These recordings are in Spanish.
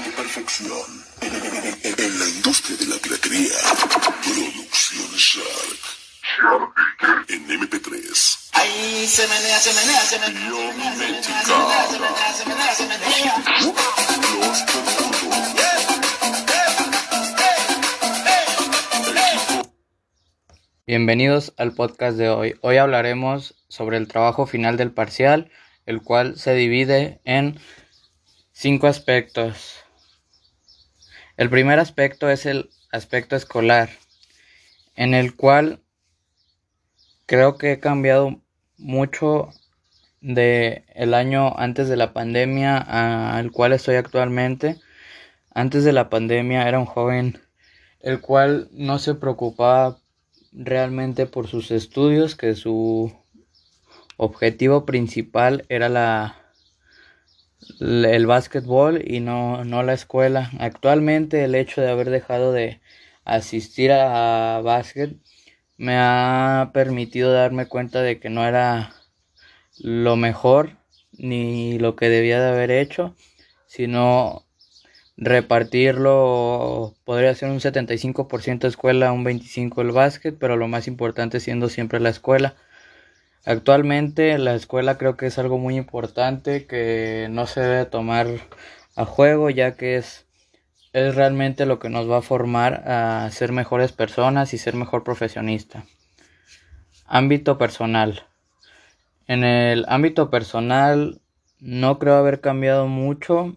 Alcanzando perfección en la industria de la piratería. Producción Shark. En MP3. Ahí se menea, se menea, se menea. Yo se menea, se menea, Mexica. se menea, se menea, se menea. Los Bienvenidos al podcast de hoy. Hoy hablaremos sobre el trabajo final del parcial, el cual se divide en cinco aspectos. El primer aspecto es el aspecto escolar, en el cual creo que he cambiado mucho de el año antes de la pandemia al cual estoy actualmente. Antes de la pandemia era un joven el cual no se preocupaba realmente por sus estudios, que su objetivo principal era la el básquetbol y no, no la escuela. Actualmente el hecho de haber dejado de asistir a básquet me ha permitido darme cuenta de que no era lo mejor ni lo que debía de haber hecho, sino repartirlo, podría ser un 75% escuela, un 25% el básquet, pero lo más importante siendo siempre la escuela. Actualmente la escuela creo que es algo muy importante que no se debe tomar a juego ya que es, es realmente lo que nos va a formar a ser mejores personas y ser mejor profesionista. Ámbito personal. En el ámbito personal no creo haber cambiado mucho,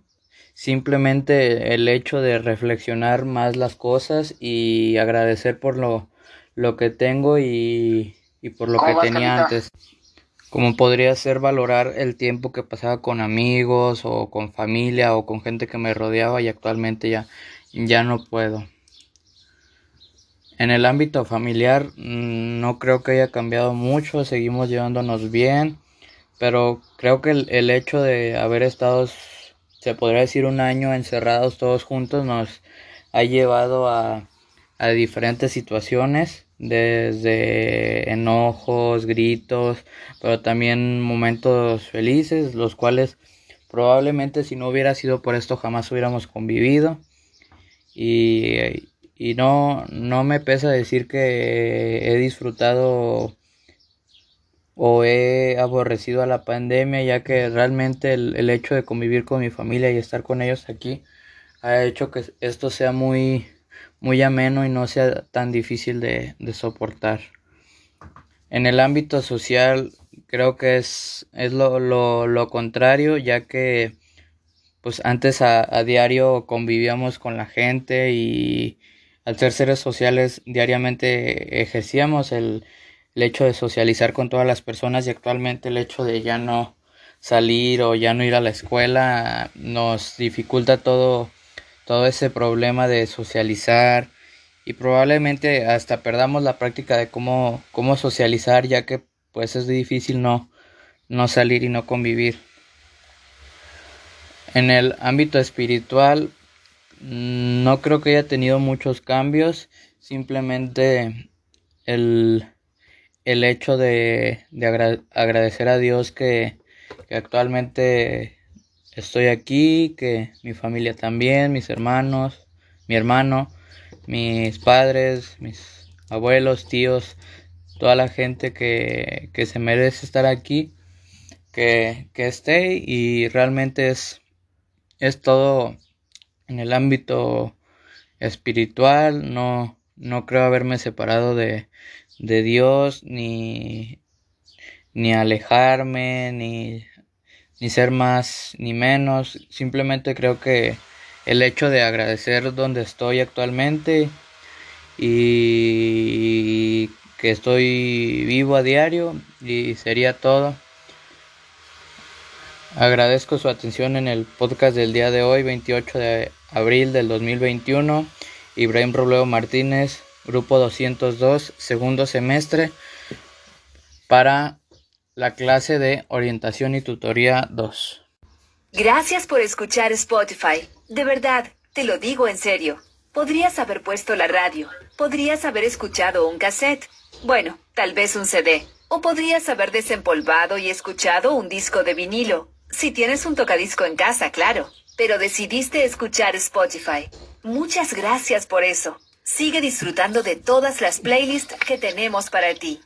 simplemente el hecho de reflexionar más las cosas y agradecer por lo, lo que tengo y, y por lo ¿Cómo que tenía antes. Como podría ser valorar el tiempo que pasaba con amigos o con familia o con gente que me rodeaba y actualmente ya, ya no puedo. En el ámbito familiar mm, no creo que haya cambiado mucho, seguimos llevándonos bien, pero creo que el, el hecho de haber estado, se podría decir, un año encerrados todos juntos nos ha llevado a, a diferentes situaciones, desde enojos, gritos, pero también momentos felices, los cuales probablemente si no hubiera sido por esto jamás hubiéramos convivido. Y, y no, no me pesa decir que he disfrutado o he aborrecido a la pandemia, ya que realmente el, el hecho de convivir con mi familia y estar con ellos aquí ha hecho que esto sea muy, muy ameno y no sea tan difícil de, de soportar. En el ámbito social creo que es, es lo, lo, lo contrario, ya que pues antes a, a diario convivíamos con la gente y al ser seres sociales diariamente ejercíamos el, el hecho de socializar con todas las personas y actualmente el hecho de ya no salir o ya no ir a la escuela nos dificulta todo todo ese problema de socializar y probablemente hasta perdamos la práctica de cómo, cómo socializar ya que pues es difícil no, no salir y no convivir. En el ámbito espiritual no creo que haya tenido muchos cambios, simplemente el, el hecho de, de agra- agradecer a Dios que, que actualmente estoy aquí, que mi familia también, mis hermanos, mi hermano, mis padres, mis abuelos, tíos, toda la gente que, que se merece estar aquí, que, que esté y realmente es, es todo en el ámbito espiritual, no, no creo haberme separado de, de Dios, ni, ni alejarme, ni, ni ser más ni menos, simplemente creo que el hecho de agradecer donde estoy actualmente y que estoy vivo a diario y sería todo. Agradezco su atención en el podcast del día de hoy, 28 de abril del 2021. Ibrahim Robledo Martínez, grupo 202, segundo semestre, para la clase de orientación y tutoría 2. Gracias por escuchar Spotify. De verdad, te lo digo en serio. Podrías haber puesto la radio. Podrías haber escuchado un cassette. Bueno, tal vez un CD. O podrías haber desempolvado y escuchado un disco de vinilo. Si tienes un tocadisco en casa, claro. pero decidiste escuchar Spotify. Muchas gracias por eso. Sigue disfrutando de todas las playlists que tenemos para ti.